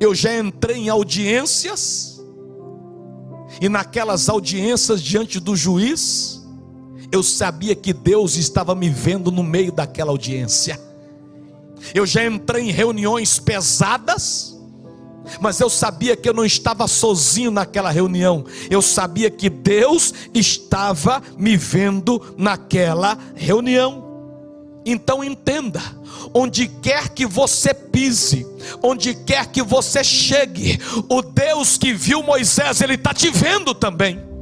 Eu já entrei em audiências, e naquelas audiências diante do juiz, eu sabia que Deus estava me vendo no meio daquela audiência. Eu já entrei em reuniões pesadas, mas eu sabia que eu não estava sozinho naquela reunião, eu sabia que Deus estava me vendo naquela reunião. Então entenda: onde quer que você pise, onde quer que você chegue, o Deus que viu Moisés, Ele está te vendo também.